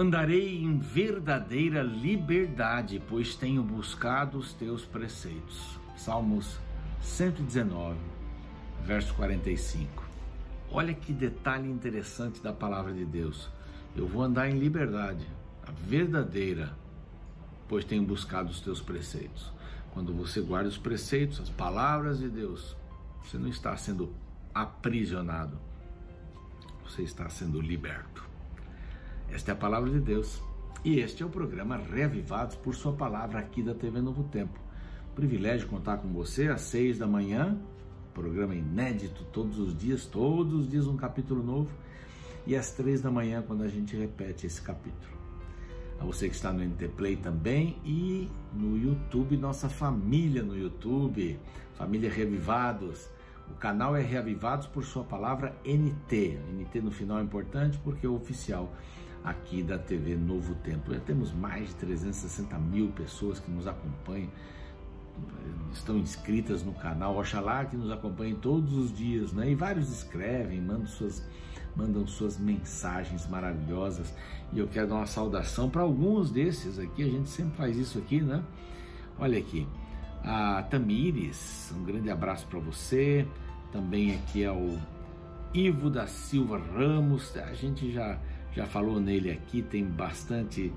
Andarei em verdadeira liberdade, pois tenho buscado os teus preceitos. Salmos 119, verso 45. Olha que detalhe interessante da palavra de Deus. Eu vou andar em liberdade, a verdadeira, pois tenho buscado os teus preceitos. Quando você guarda os preceitos, as palavras de Deus, você não está sendo aprisionado, você está sendo liberto. Esta é a palavra de Deus. E este é o programa Reavivados por Sua Palavra aqui da TV Novo Tempo. Privilégio contar com você às seis da manhã, programa inédito todos os dias, todos os dias um capítulo novo, e às três da manhã quando a gente repete esse capítulo. A você que está no NT Play também e no YouTube, nossa família no YouTube, família Reavivados. O canal é Reavivados por sua palavra NT. NT no final é importante porque é o oficial aqui da TV Novo Tempo. Já temos mais de 360 mil pessoas que nos acompanham, estão inscritas no canal. Oxalá que nos acompanhem todos os dias, né? E vários escrevem, mandam suas, mandam suas mensagens maravilhosas. E eu quero dar uma saudação para alguns desses aqui. A gente sempre faz isso aqui, né? Olha aqui, a Tamires, um grande abraço para você. Também aqui é o Ivo da Silva Ramos. A gente já já falou nele aqui, tem bastante,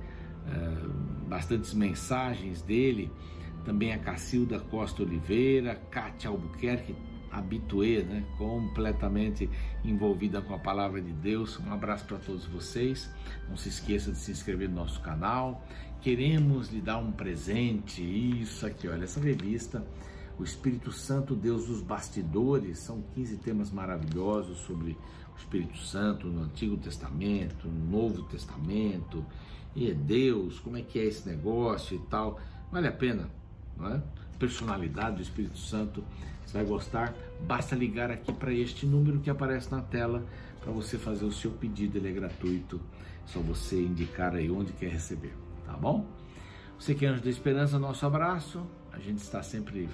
uh, bastantes mensagens dele. Também a Cacilda Costa Oliveira, Kátia Albuquerque, habituê, né? completamente envolvida com a palavra de Deus. Um abraço para todos vocês. Não se esqueça de se inscrever no nosso canal. Queremos lhe dar um presente. Isso aqui, olha, essa revista o Espírito Santo, Deus dos bastidores, são 15 temas maravilhosos sobre o Espírito Santo no Antigo Testamento, no Novo Testamento, e é Deus, como é que é esse negócio e tal. Vale a pena, não é? Personalidade do Espírito Santo, você vai gostar. Basta ligar aqui para este número que aparece na tela para você fazer o seu pedido, ele é gratuito. É só você indicar aí onde quer receber, tá bom? Você que é Anjo da Esperança, nosso abraço. A gente está sempre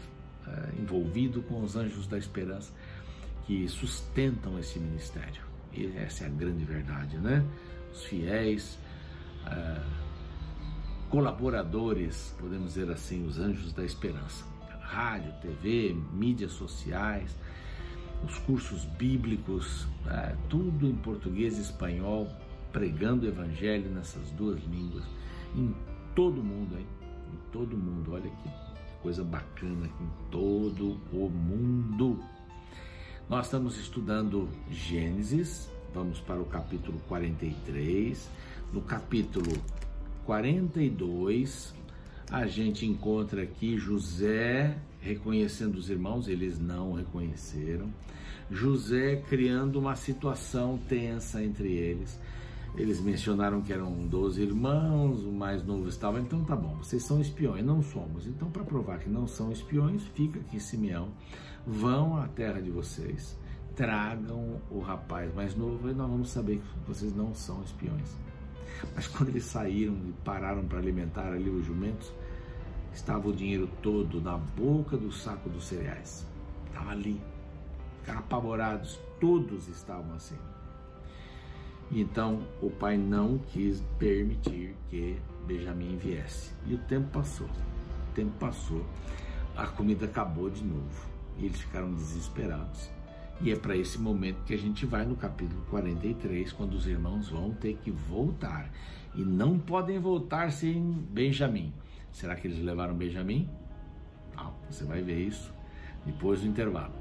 envolvido com os anjos da esperança que sustentam esse ministério. E essa é a grande verdade, né? Os fiéis, uh, colaboradores, podemos dizer assim, os anjos da esperança. Rádio, TV, mídias sociais, os cursos bíblicos, uh, tudo em português e espanhol, pregando o evangelho nessas duas línguas, em todo mundo, hein? Em todo mundo, olha aqui coisa bacana em todo o mundo. Nós estamos estudando Gênesis, vamos para o capítulo 43. No capítulo 42, a gente encontra aqui José reconhecendo os irmãos, eles não reconheceram. José criando uma situação tensa entre eles. Eles mencionaram que eram 12 irmãos, o mais novo estava, então tá bom, vocês são espiões, não somos. Então, para provar que não são espiões, fica aqui Simeão, vão à terra de vocês, tragam o rapaz mais novo e nós vamos saber que vocês não são espiões. Mas quando eles saíram e pararam para alimentar ali os jumentos, estava o dinheiro todo na boca do saco dos cereais. Estava ali, ficaram apavorados, todos estavam assim. Então o pai não quis permitir que Benjamim viesse. E o tempo passou. O tempo passou. A comida acabou de novo. E eles ficaram desesperados. E é para esse momento que a gente vai no capítulo 43, quando os irmãos vão ter que voltar. E não podem voltar sem Benjamim. Será que eles levaram Benjamim? Não, você vai ver isso depois do intervalo.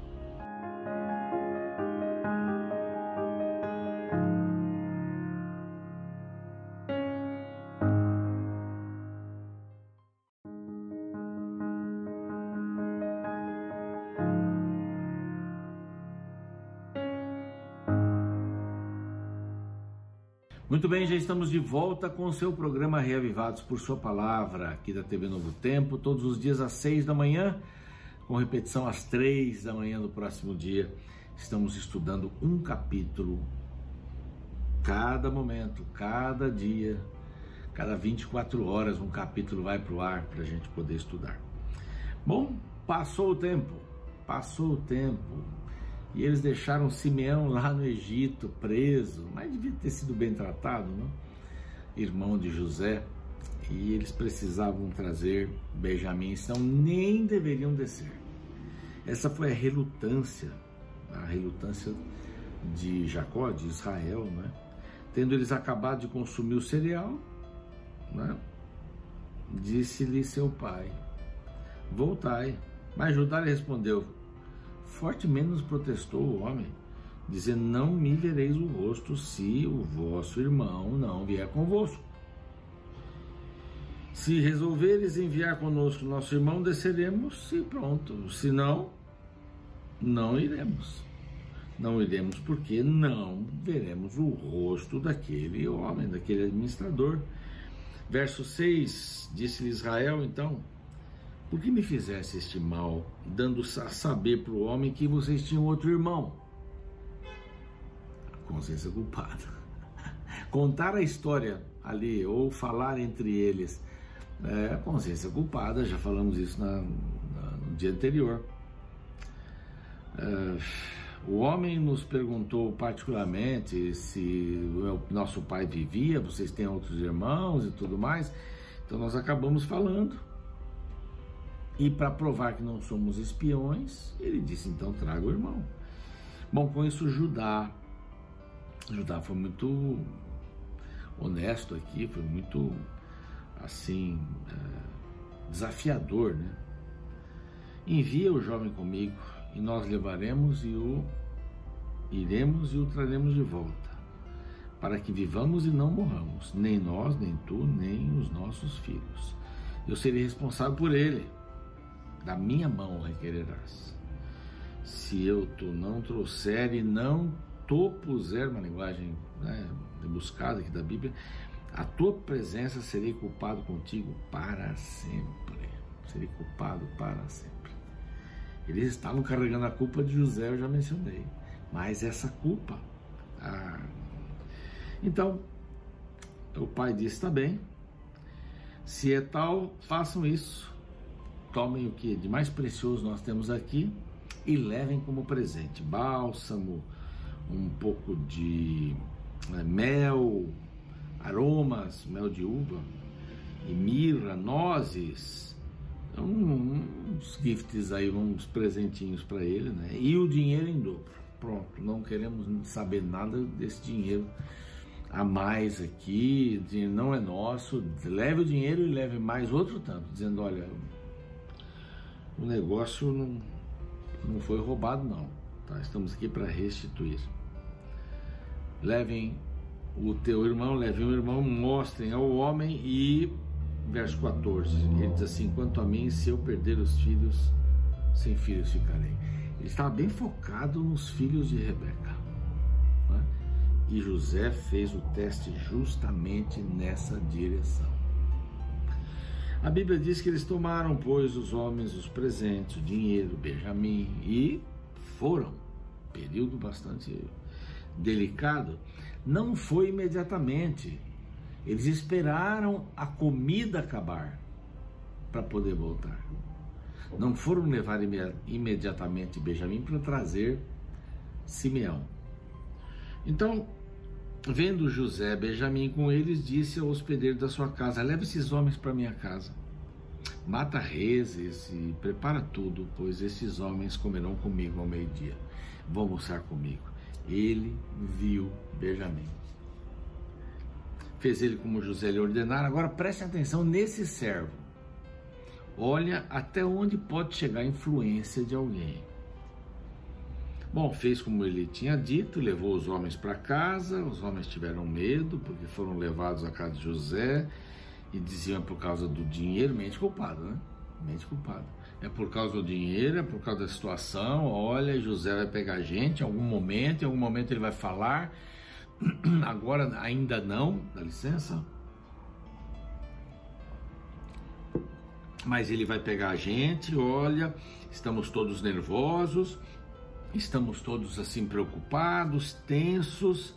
Muito bem, já estamos de volta com o seu programa Reavivados por Sua Palavra, aqui da TV Novo Tempo, todos os dias às seis da manhã, com repetição às três da manhã do próximo dia. Estamos estudando um capítulo cada momento, cada dia, cada 24 horas, um capítulo vai para o ar para a gente poder estudar. Bom, passou o tempo, passou o tempo, e eles deixaram Simeão lá no Egito preso, mas devia ter sido bem tratado, não? irmão de José, e eles precisavam trazer Benjamim, então nem deveriam descer. Essa foi a relutância, a relutância de Jacó, de Israel, né? Tendo eles acabado de consumir o cereal, né? disse-lhe seu pai: Voltai. Mas Judá lhe respondeu: Forte menos protestou o homem, dizendo: Não me vereis o rosto se o vosso irmão não vier convosco. Se resolveres enviar conosco nosso irmão, desceremos e pronto. Se não, não iremos. Não iremos porque não veremos o rosto daquele homem, daquele administrador. Verso 6, disse-lhe Israel, então, por que me fizesse este mal, dando a saber para o homem que vocês tinham outro irmão? Consciência culpada. Contar a história ali, ou falar entre eles, é consciência culpada, já falamos isso na, na, no dia anterior. É, o homem nos perguntou particularmente se o nosso pai vivia, vocês têm outros irmãos e tudo mais. Então nós acabamos falando. E para provar que não somos espiões, ele disse: então traga o irmão. Bom, com isso, Judá. Judá foi muito honesto aqui, foi muito assim é, desafiador, né? Envia o jovem comigo e nós levaremos e o iremos e o traremos de volta, para que vivamos e não morramos, nem nós, nem tu, nem os nossos filhos. Eu serei responsável por ele, da minha mão requererás. Se eu tu não trouxer e não tu puser, uma linguagem né, buscada aqui da Bíblia, a tua presença serei culpado contigo para sempre. Serei culpado para sempre. Eles estavam carregando a culpa de José, eu já mencionei. Mas essa culpa. Ah... Então, o pai disse: está bem, se é tal, façam isso. Tomem o que de mais precioso nós temos aqui e levem como presente bálsamo, um pouco de né, mel, aromas, mel de uva, e mirra, nozes, então, uns gifts aí, uns presentinhos para ele, né? E o dinheiro em dobro. Pronto, não queremos saber nada desse dinheiro a mais aqui, não é nosso, leve o dinheiro e leve mais outro tanto, dizendo, olha, o negócio não, não foi roubado não, tá? estamos aqui para restituir. Levem o teu irmão, levem o irmão, mostrem ao homem e verso 14, ele diz assim: Quanto a mim, se eu perder os filhos, sem filhos ficarei. Ele estava bem focado nos filhos de Rebeca. Né? E José fez o teste justamente nessa direção. A Bíblia diz que eles tomaram, pois, os homens os presentes, o dinheiro, Benjamim, e foram. Período bastante delicado. Não foi imediatamente, eles esperaram a comida acabar para poder voltar. Não foram levar imediatamente Benjamim para trazer Simeão. Então, vendo José Benjamim com eles, disse ao hospedeiro da sua casa: Leve esses homens para minha casa. Mata reses e prepara tudo, pois esses homens comerão comigo ao meio-dia. Vão almoçar comigo. Ele viu Benjamim fez ele como José lhe ordenara. Agora preste atenção nesse servo. Olha até onde pode chegar a influência de alguém. Bom, fez como ele tinha dito, levou os homens para casa. Os homens tiveram medo porque foram levados à casa de José e diziam é por causa do dinheiro, mente culpado, né? Mente culpado. É por causa do dinheiro, é por causa da situação. Olha, José vai pegar a gente em algum momento, em algum momento ele vai falar Agora ainda não, dá licença. Mas ele vai pegar a gente, olha, estamos todos nervosos, estamos todos assim preocupados, tensos.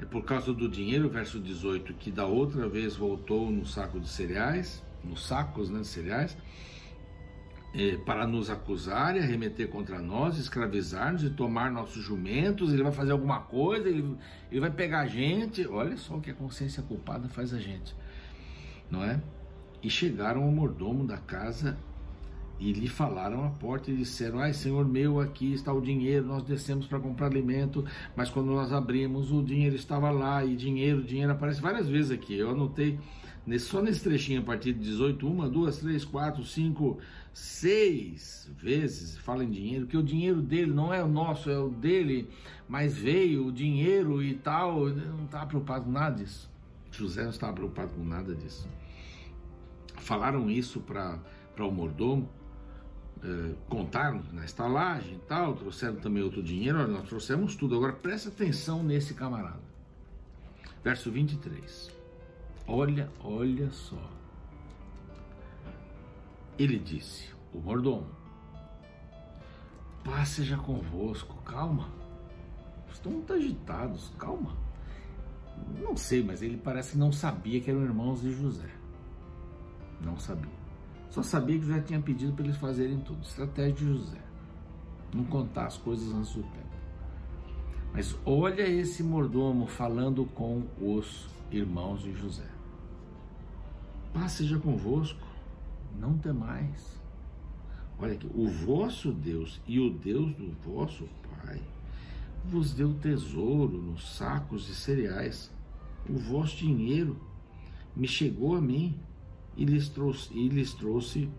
É por causa do dinheiro, verso 18, que da outra vez voltou no saco de cereais, nos sacos né, de cereais. é, para nos acusar e arremeter contra nós, escravizar-nos e tomar nossos jumentos, ele vai fazer alguma coisa, ele, ele vai pegar a gente. Olha só o que a consciência culpada faz a gente, não é? E chegaram ao mordomo da casa e lhe falaram à porta e disseram: Ai, senhor meu, aqui está o dinheiro. Nós descemos para comprar alimento, mas quando nós abrimos, o dinheiro estava lá. E dinheiro, dinheiro aparece várias vezes aqui. Eu anotei só nesse trechinho a partir de 18, uma, duas, três, quatro, cinco, seis vezes fala em dinheiro, que o dinheiro dele não é o nosso, é o dele, mas veio o dinheiro e tal. Não estava preocupado com nada disso. José não estava preocupado com nada disso. Falaram isso para o mordomo eh, contaram na estalagem e tal, trouxeram também outro dinheiro, olha, nós trouxemos tudo. Agora presta atenção nesse camarada. Verso 23. Olha, olha só. Ele disse, o mordomo, paz seja convosco, calma. Estão muito agitados, calma. Não sei, mas ele parece que não sabia que eram irmãos de José. Não sabia. Só sabia que José tinha pedido para eles fazerem tudo. Estratégia de José. Não contar as coisas antes do tempo. Mas olha esse mordomo falando com os irmãos de José. Paz seja convosco, não temais. Olha aqui, o vosso Deus e o Deus do vosso Pai vos deu tesouro nos sacos de cereais. O vosso dinheiro me chegou a mim e lhes trouxe, e lhes trouxe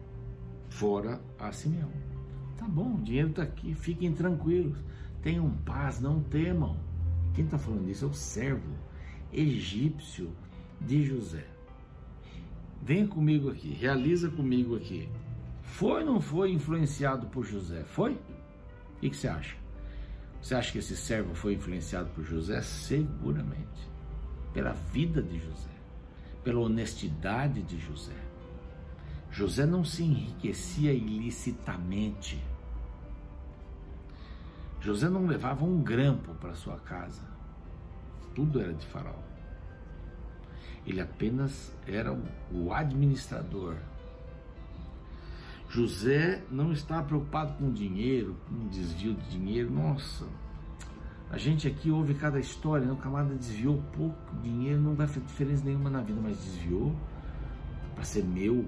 fora a Simeão. Tá bom, o dinheiro está aqui, fiquem tranquilos, tenham paz, não temam. Quem está falando isso é o servo egípcio de José. Venha comigo aqui, realiza comigo aqui. Foi ou não foi influenciado por José? Foi? O que, que você acha? Você acha que esse servo foi influenciado por José? Seguramente. Pela vida de José pela honestidade de José. José não se enriquecia ilicitamente. José não levava um grampo para sua casa. Tudo era de Faraó. Ele apenas era o administrador. José não estava preocupado com dinheiro, com desvio de dinheiro. Nossa, a gente aqui ouve cada história, né? o camarada desviou pouco dinheiro, não vai fazer diferença nenhuma na vida, mas desviou para ser meu.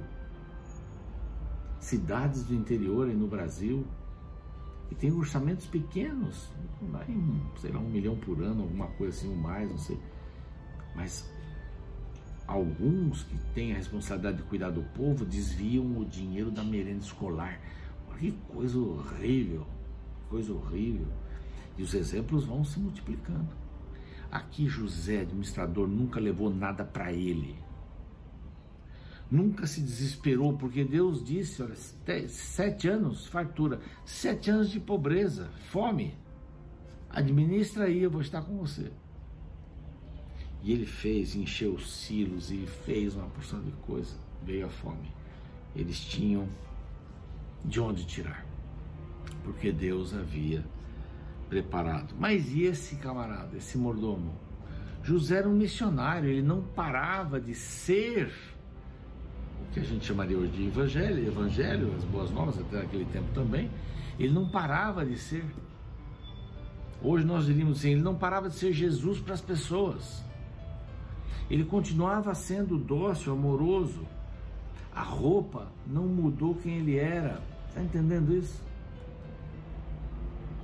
Cidades do interior aí no Brasil, e tem orçamentos pequenos, vai sei lá, um milhão por ano, alguma coisa assim, ou mais, não sei. Mas alguns que têm a responsabilidade de cuidar do povo desviam o dinheiro da merenda escolar. Que coisa horrível, coisa horrível. E os exemplos vão se multiplicando. Aqui José, administrador, nunca levou nada para ele. Nunca se desesperou, porque Deus disse: olha, sete anos, fartura, sete anos de pobreza, fome. Administra aí, eu vou estar com você. E ele fez, encheu os silos e fez uma porção de coisa. Veio a fome. Eles tinham de onde tirar, porque Deus havia preparado. Mas e esse camarada, esse mordomo? José era um missionário, ele não parava de ser o que a gente chamaria hoje de evangelho, evangelho, as boas novas até aquele tempo também. Ele não parava de ser. Hoje nós diríamos assim, ele não parava de ser Jesus para as pessoas. Ele continuava sendo dócil, amoroso. A roupa não mudou quem ele era. Está entendendo isso?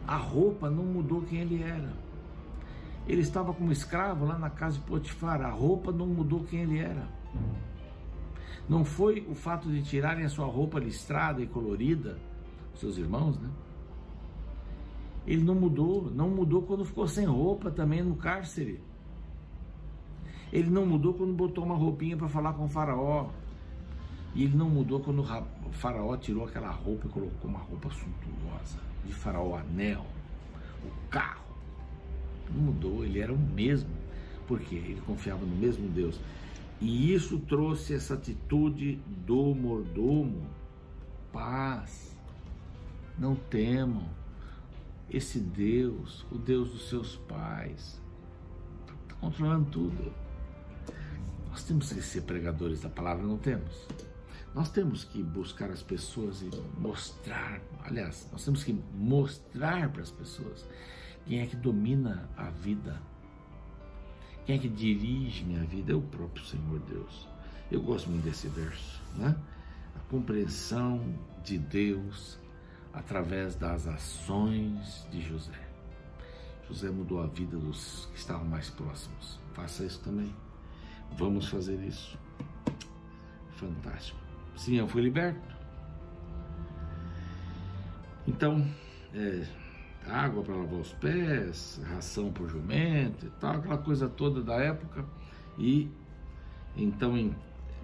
A roupa não mudou quem ele era. Ele estava como escravo lá na casa de Potifar. A roupa não mudou quem ele era. Não foi o fato de tirarem a sua roupa listrada e colorida, seus irmãos, né? Ele não mudou, não mudou quando ficou sem roupa também no cárcere. Ele não mudou quando botou uma roupinha para falar com o faraó. E ele não mudou quando o faraó tirou aquela roupa e colocou uma roupa suntuosa de faraó, anel, o carro. Não mudou, ele era o mesmo, porque ele confiava no mesmo Deus. E isso trouxe essa atitude do mordomo. Paz, não temam. Esse Deus, o Deus dos seus pais, está controlando tudo. Nós temos que ser pregadores da palavra, não temos? Nós temos que buscar as pessoas e mostrar, aliás, nós temos que mostrar para as pessoas quem é que domina a vida, quem é que dirige minha vida, é o próprio Senhor Deus. Eu gosto muito desse verso, né? A compreensão de Deus através das ações de José. José mudou a vida dos que estavam mais próximos. Faça isso também. Vamos fazer isso. Fantástico. Sim, eu fui liberto. Então, é, água para lavar os pés, ração por jumento e tal, aquela coisa toda da época. E então em,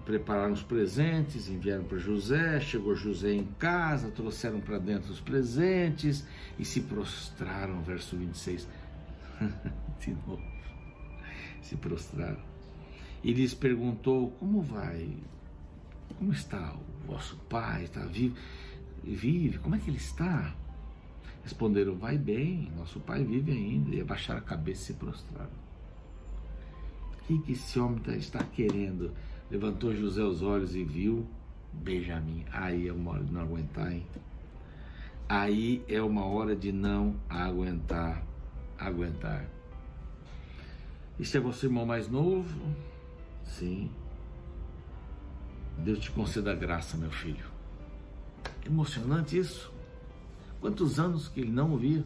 prepararam os presentes, enviaram para José, chegou José em casa, trouxeram para dentro os presentes e se prostraram, verso 26. De novo, se prostraram. E lhes perguntou: Como vai? Como está o vosso pai? Está vivo? Vive? Como é que ele está? Responderam: Vai bem, nosso pai vive ainda. E abaixaram a cabeça e se prostraram. O que, que esse homem tá, está querendo? Levantou José os olhos e viu Benjamim. Aí é uma hora de não aguentar, hein? Aí é uma hora de não aguentar. Aguentar. Este é você, irmão mais novo? Sim. Deus te conceda graça, meu filho. Emocionante isso. Quantos anos que ele não ouvia?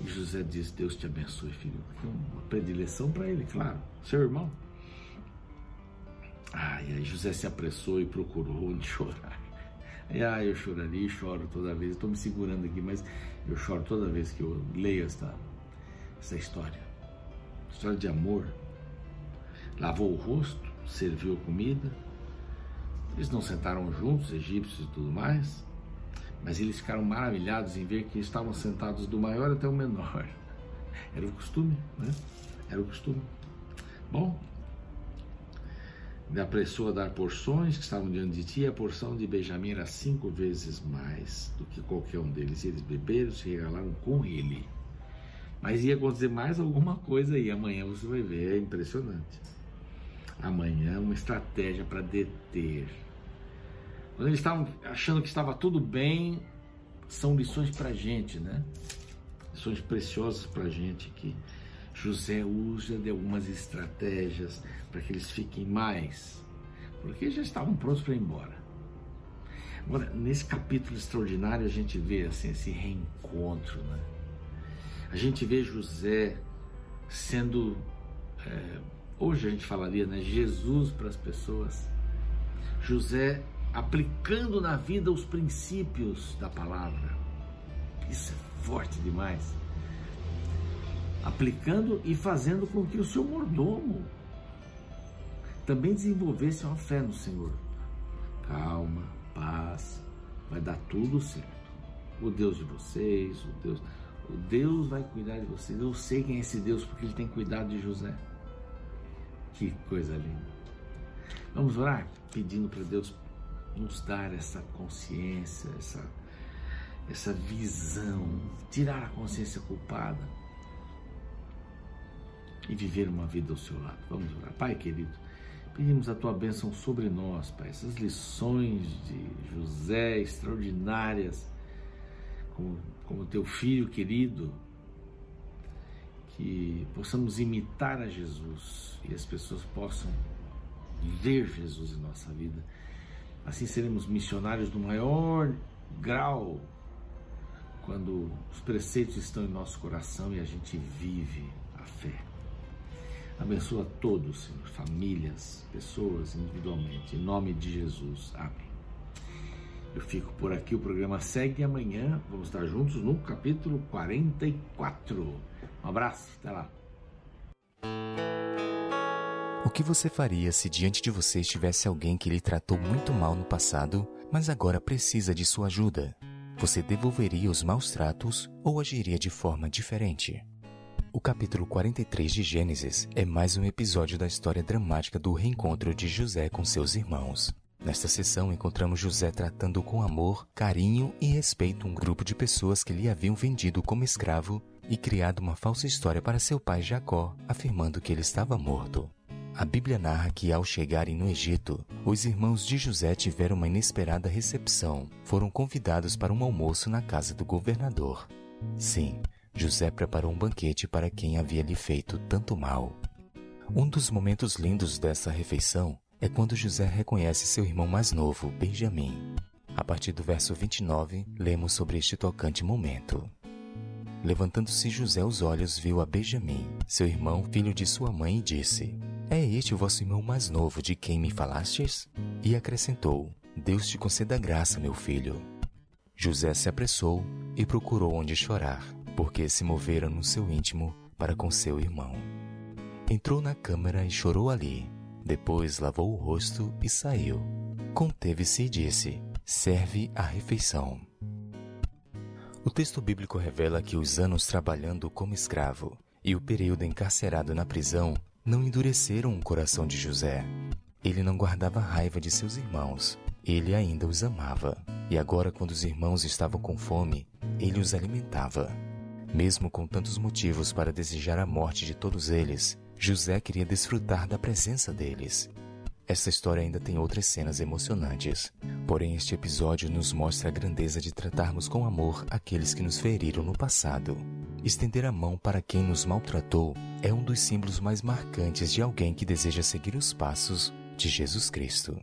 E José diz: Deus te abençoe, filho. Uma predileção para ele, claro. Seu irmão. Ai, aí José se apressou e procurou onde chorar. E, ah, eu choraria e choro toda vez. Estou me segurando aqui, mas eu choro toda vez que eu leio esta, essa história. História de amor. Lavou o rosto, serviu comida. Eles não sentaram juntos, egípcios e tudo mais, mas eles ficaram maravilhados em ver que estavam sentados do maior até o menor. Era o costume, né? Era o costume. Bom, apressou a dar porções que estavam diante de ti, a porção de Benjamim era cinco vezes mais do que qualquer um deles. E eles beberam, se regalaram com ele. Mas ia acontecer mais alguma coisa aí, amanhã você vai ver, é impressionante. Amanhã uma estratégia para deter. Quando eles estavam achando que estava tudo bem, são lições para gente, né? Lições preciosas para gente que José usa de algumas estratégias para que eles fiquem mais, porque já estavam prontos para ir embora. Agora, nesse capítulo extraordinário, a gente vê assim, esse reencontro, né? A gente vê José sendo, é, hoje a gente falaria, né, Jesus para as pessoas. José aplicando na vida os princípios da palavra. Isso é forte demais aplicando e fazendo com que o seu mordomo também desenvolvesse uma fé no Senhor. Calma, paz, vai dar tudo certo. O Deus de vocês, o Deus, o Deus vai cuidar de vocês. Eu sei quem é esse Deus porque ele tem cuidado de José. Que coisa linda. Vamos orar pedindo para Deus nos dar essa consciência, essa essa visão, tirar a consciência culpada e viver uma vida ao seu lado. Vamos orar. Pai querido, pedimos a tua bênção sobre nós, Pai. Essas lições de José extraordinárias, como, como teu filho querido, que possamos imitar a Jesus e as pessoas possam ver Jesus em nossa vida. Assim seremos missionários do maior grau quando os preceitos estão em nosso coração e a gente vive a fé. Abençoa todos, Senhor, famílias, pessoas individualmente, em nome de Jesus. Amém. Eu fico por aqui, o programa segue amanhã. Vamos estar juntos no capítulo 44. Um abraço, até lá. Que você faria se diante de você estivesse alguém que lhe tratou muito mal no passado, mas agora precisa de sua ajuda? Você devolveria os maus tratos ou agiria de forma diferente? O capítulo 43 de Gênesis é mais um episódio da história dramática do reencontro de José com seus irmãos. Nesta sessão, encontramos José tratando com amor, carinho e respeito um grupo de pessoas que lhe haviam vendido como escravo e criado uma falsa história para seu pai Jacó, afirmando que ele estava morto. A Bíblia narra que ao chegarem no Egito, os irmãos de José tiveram uma inesperada recepção. Foram convidados para um almoço na casa do governador. Sim, José preparou um banquete para quem havia lhe feito tanto mal. Um dos momentos lindos dessa refeição é quando José reconhece seu irmão mais novo, Benjamim. A partir do verso 29, lemos sobre este tocante momento. Levantando-se José os olhos, viu a Benjamim, seu irmão, filho de sua mãe, e disse: É este o vosso irmão mais novo de quem me falastes? E acrescentou: Deus te conceda graça, meu filho. José se apressou e procurou onde chorar, porque se movera no seu íntimo para com seu irmão. Entrou na câmara e chorou ali. Depois lavou o rosto e saiu. Conteve-se e disse: serve a refeição. O texto bíblico revela que os anos trabalhando como escravo e o período encarcerado na prisão não endureceram o coração de José. Ele não guardava raiva de seus irmãos, ele ainda os amava. E agora, quando os irmãos estavam com fome, ele os alimentava. Mesmo com tantos motivos para desejar a morte de todos eles, José queria desfrutar da presença deles essa história ainda tem outras cenas emocionantes. Porém, este episódio nos mostra a grandeza de tratarmos com amor aqueles que nos feriram no passado. Estender a mão para quem nos maltratou é um dos símbolos mais marcantes de alguém que deseja seguir os passos de Jesus Cristo.